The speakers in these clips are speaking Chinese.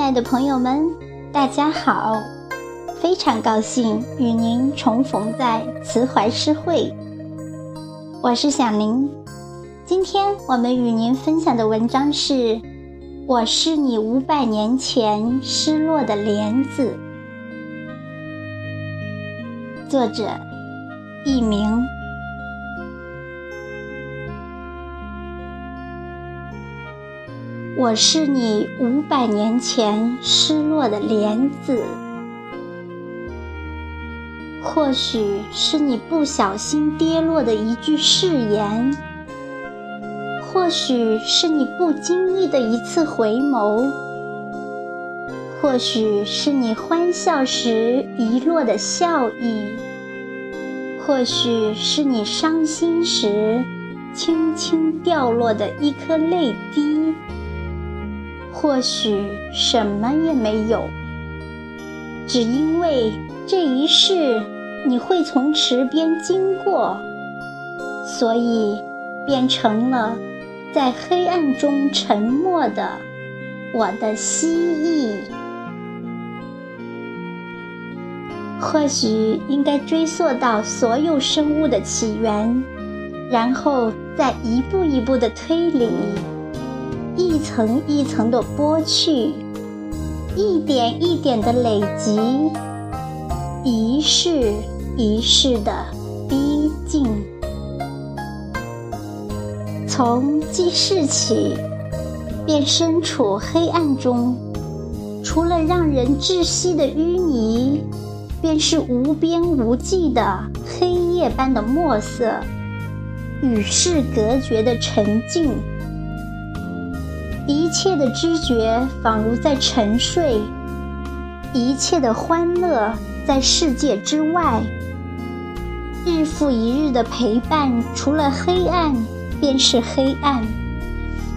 亲爱的朋友们，大家好！非常高兴与您重逢在慈怀诗会，我是小林。今天我们与您分享的文章是《我是你五百年前失落的莲子》，作者佚名。我是你五百年前失落的莲子，或许是你不小心跌落的一句誓言，或许是你不经意的一次回眸，或许是你欢笑时遗落的笑意，或许是你伤心时轻轻掉落的一颗泪滴。或许什么也没有，只因为这一世你会从池边经过，所以变成了在黑暗中沉默的我的蜥蜴。或许应该追溯到所有生物的起源，然后再一步一步的推理。一层一层的剥去，一点一点的累积，一世一世的逼近。从记事起，便身处黑暗中，除了让人窒息的淤泥，便是无边无际的黑夜般的墨色，与世隔绝的沉静。一切的知觉仿如在沉睡，一切的欢乐在世界之外。日复一日的陪伴，除了黑暗便是黑暗。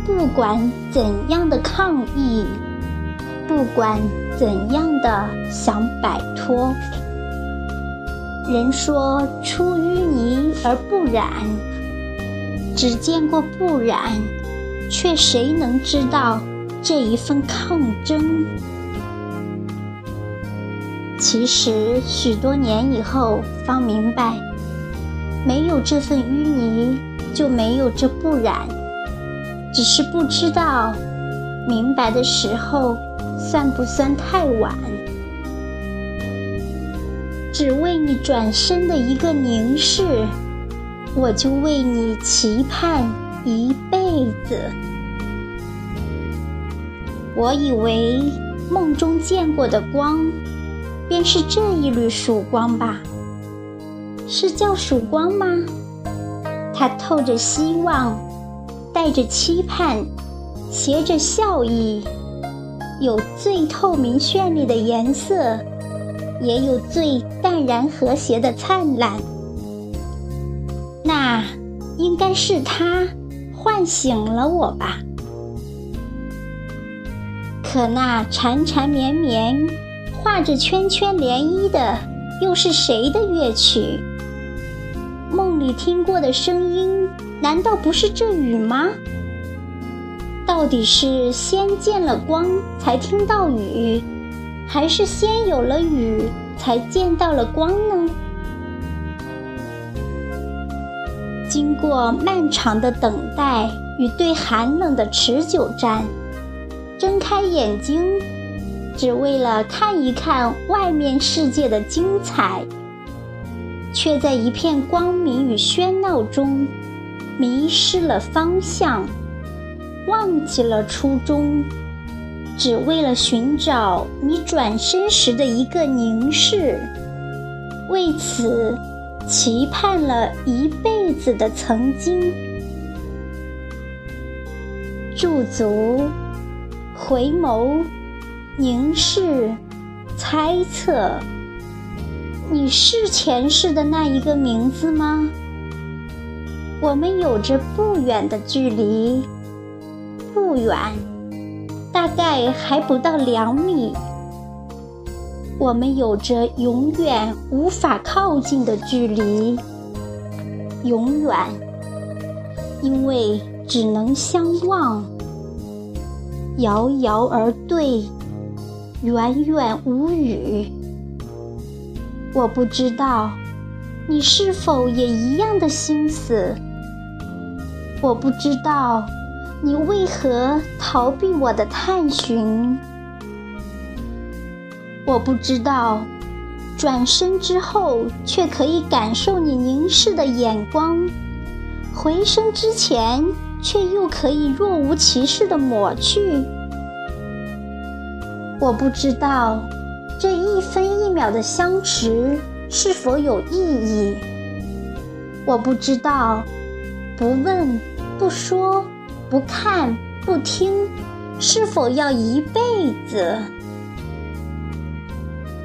不管怎样的抗议，不管怎样的想摆脱，人说出淤泥而不染，只见过不染。却谁能知道这一份抗争？其实许多年以后方明白，没有这份淤泥，就没有这不染。只是不知道，明白的时候算不算太晚？只为你转身的一个凝视，我就为你期盼。一辈子，我以为梦中见过的光，便是这一缕曙光吧？是叫曙光吗？它透着希望，带着期盼，携着笑意，有最透明绚丽的颜色，也有最淡然和谐的灿烂。那应该是它。唤醒了我吧，可那缠缠绵绵、画着圈圈涟漪的，又是谁的乐曲？梦里听过的声音，难道不是这雨吗？到底是先见了光才听到雨，还是先有了雨才见到了光呢？过漫长的等待与对寒冷的持久战，睁开眼睛，只为了看一看外面世界的精彩，却在一片光明与喧闹中迷失了方向，忘记了初衷，只为了寻找你转身时的一个凝视，为此。期盼了一辈子的曾经，驻足、回眸、凝视、猜测，你是前世的那一个名字吗？我们有着不远的距离，不远，大概还不到两米。我们有着永远无法靠近的距离，永远，因为只能相望，遥遥而对，远远无语。我不知道你是否也一样的心思。我不知道你为何逃避我的探寻。我不知道转身之后却可以感受你凝视的眼光，回身之前却又可以若无其事的抹去。我不知道。这一分一秒的相持是否有意义？我不知道。不问、不说、不看、不听，是否要一辈子？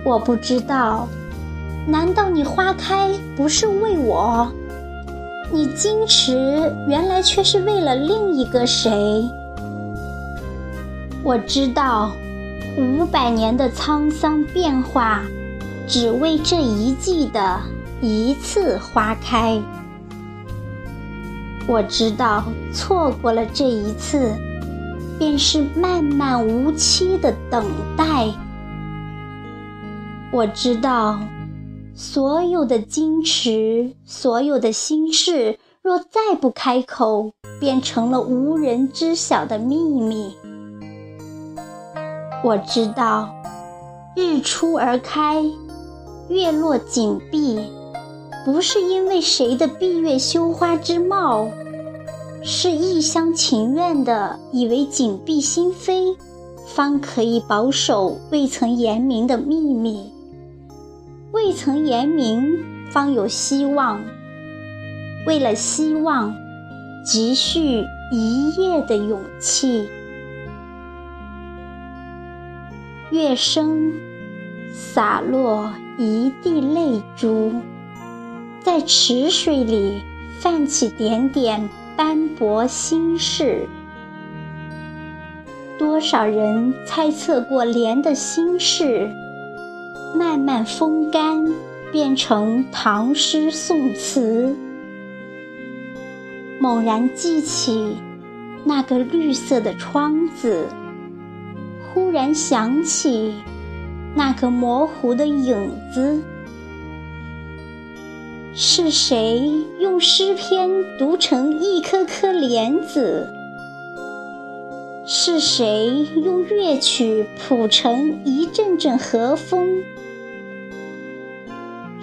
我不知道。难道你花开不是为我？你矜持原来却是为了另一个谁？我知道。五百年的沧桑变化，只为这一季的一次花开。我知道，错过了这一次，便是漫漫无期的等待。我知道，所有的矜持，所有的心事，若再不开口，便成了无人知晓的秘密。我知道，日出而开，月落紧闭，不是因为谁的闭月羞花之貌，是一厢情愿的以为紧闭心扉，方可以保守未曾言明的秘密。未曾言明，方有希望。为了希望，积蓄一夜的勇气。月升，洒落一地泪珠，在池水里泛起点点斑驳心事。多少人猜测过莲的心事，慢慢风干，变成唐诗宋词。猛然记起那个绿色的窗子。忽然想起那个模糊的影子，是谁用诗篇读成一颗颗莲子？是谁用乐曲谱成一阵阵和风？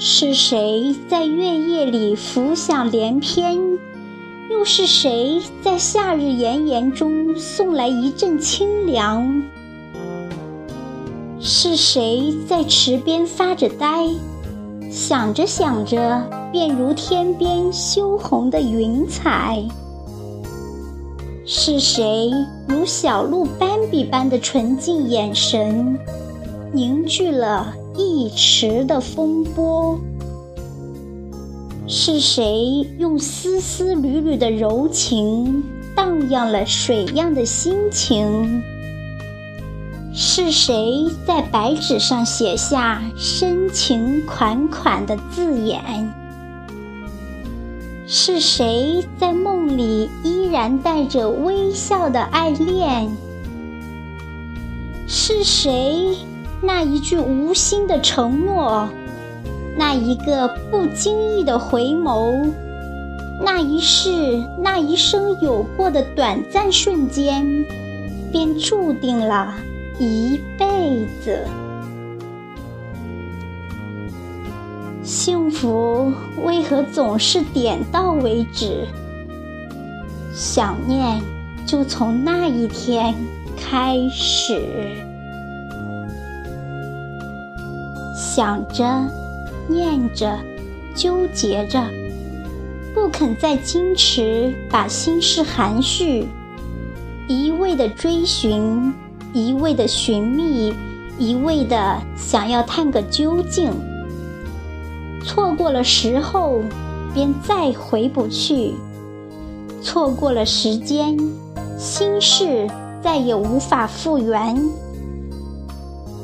是谁在月夜里浮想联翩？又是谁在夏日炎炎中送来一阵清凉？是谁在池边发着呆，想着想着，便如天边羞红的云彩？是谁如小鹿斑比般的纯净眼神，凝聚了一池的风波？是谁用丝丝缕缕的柔情，荡漾了水样的心情？是谁在白纸上写下深情款款的字眼？是谁在梦里依然带着微笑的爱恋？是谁那一句无心的承诺，那一个不经意的回眸，那一世那一生有过的短暂瞬间，便注定了？一辈子，幸福为何总是点到为止？想念就从那一天开始。想着，念着，纠结着，不肯再矜持，把心事含蓄，一味的追寻。一味的寻觅，一味的想要探个究竟，错过了时候，便再回不去；错过了时间，心事再也无法复原。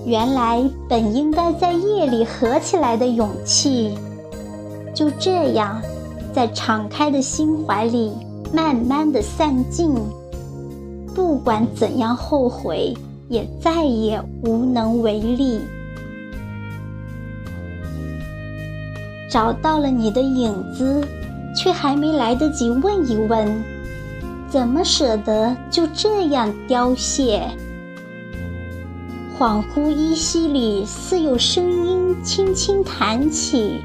原来本应该在夜里合起来的勇气，就这样在敞开的心怀里慢慢的散尽。不管怎样后悔，也再也无能为力。找到了你的影子，却还没来得及问一问，怎么舍得就这样凋谢？恍惚依稀里，似有声音轻轻弹起，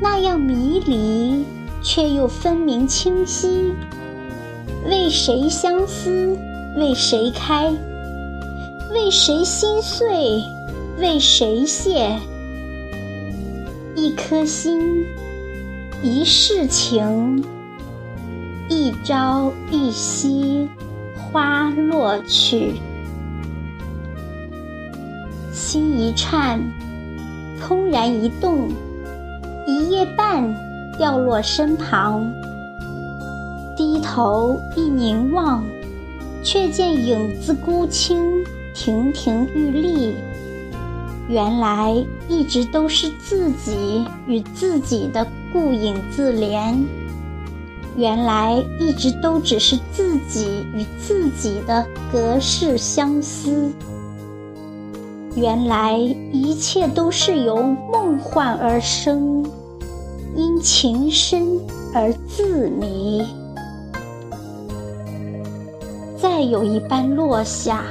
那样迷离，却又分明清晰。为谁相思？为谁开？为谁心碎？为谁谢？一颗心，一世情，一朝一夕，花落去。心一颤，怦然一动，一夜半掉落身旁。低头一凝望，却见影子孤清，亭亭玉立。原来一直都是自己与自己的顾影自怜，原来一直都只是自己与自己的隔世相思，原来一切都是由梦幻而生，因情深而自迷。再有一般落下，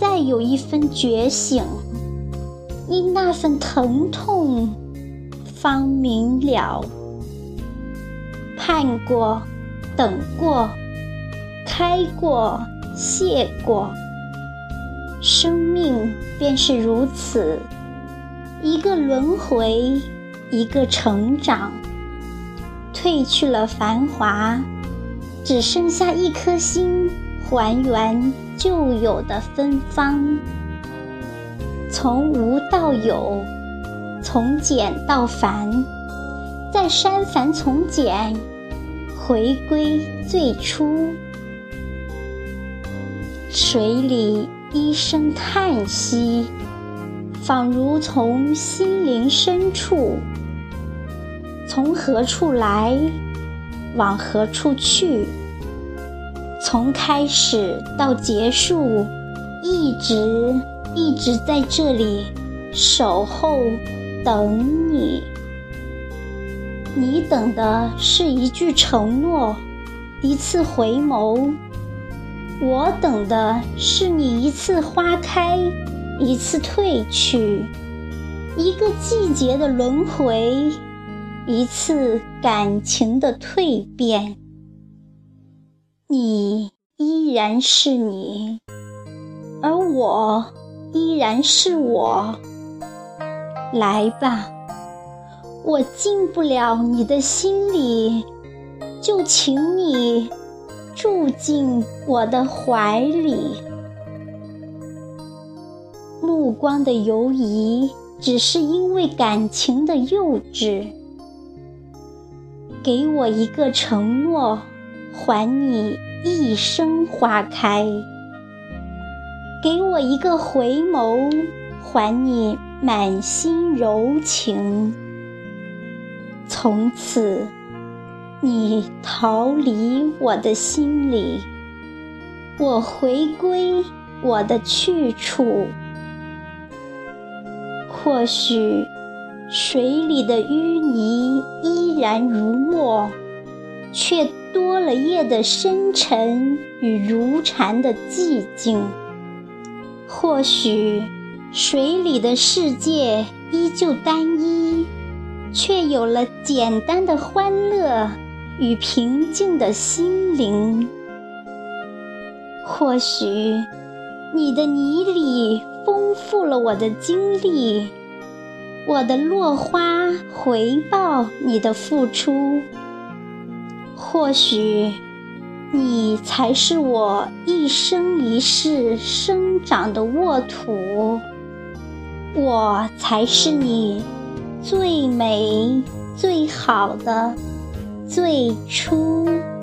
再有一分觉醒。因那份疼痛，方明了。盼过，等过，开过，谢过。生命便是如此，一个轮回，一个成长。褪去了繁华，只剩下一颗心，还原旧有的芬芳。从无到有，从简到繁，再删繁从简，回归最初。水里一声叹息，仿如从心灵深处。从何处来，往何处去？从开始到结束，一直。一直在这里守候，等你。你等的是一句承诺，一次回眸；我等的是你一次花开，一次褪去，一个季节的轮回，一次感情的蜕变。你依然是你，而我。依然是我，来吧，我进不了你的心里，就请你住进我的怀里。目光的游移，只是因为感情的幼稚。给我一个承诺，还你一生花开。给我一个回眸，还你满心柔情。从此，你逃离我的心里，我回归我的去处。或许，水里的淤泥依然如墨，却多了夜的深沉与如禅的寂静。或许，水里的世界依旧单一，却有了简单的欢乐与平静的心灵。或许，你的泥里丰富了我的经历，我的落花回报你的付出。或许。你才是我一生一世生长的沃土，我才是你最美最好的最初。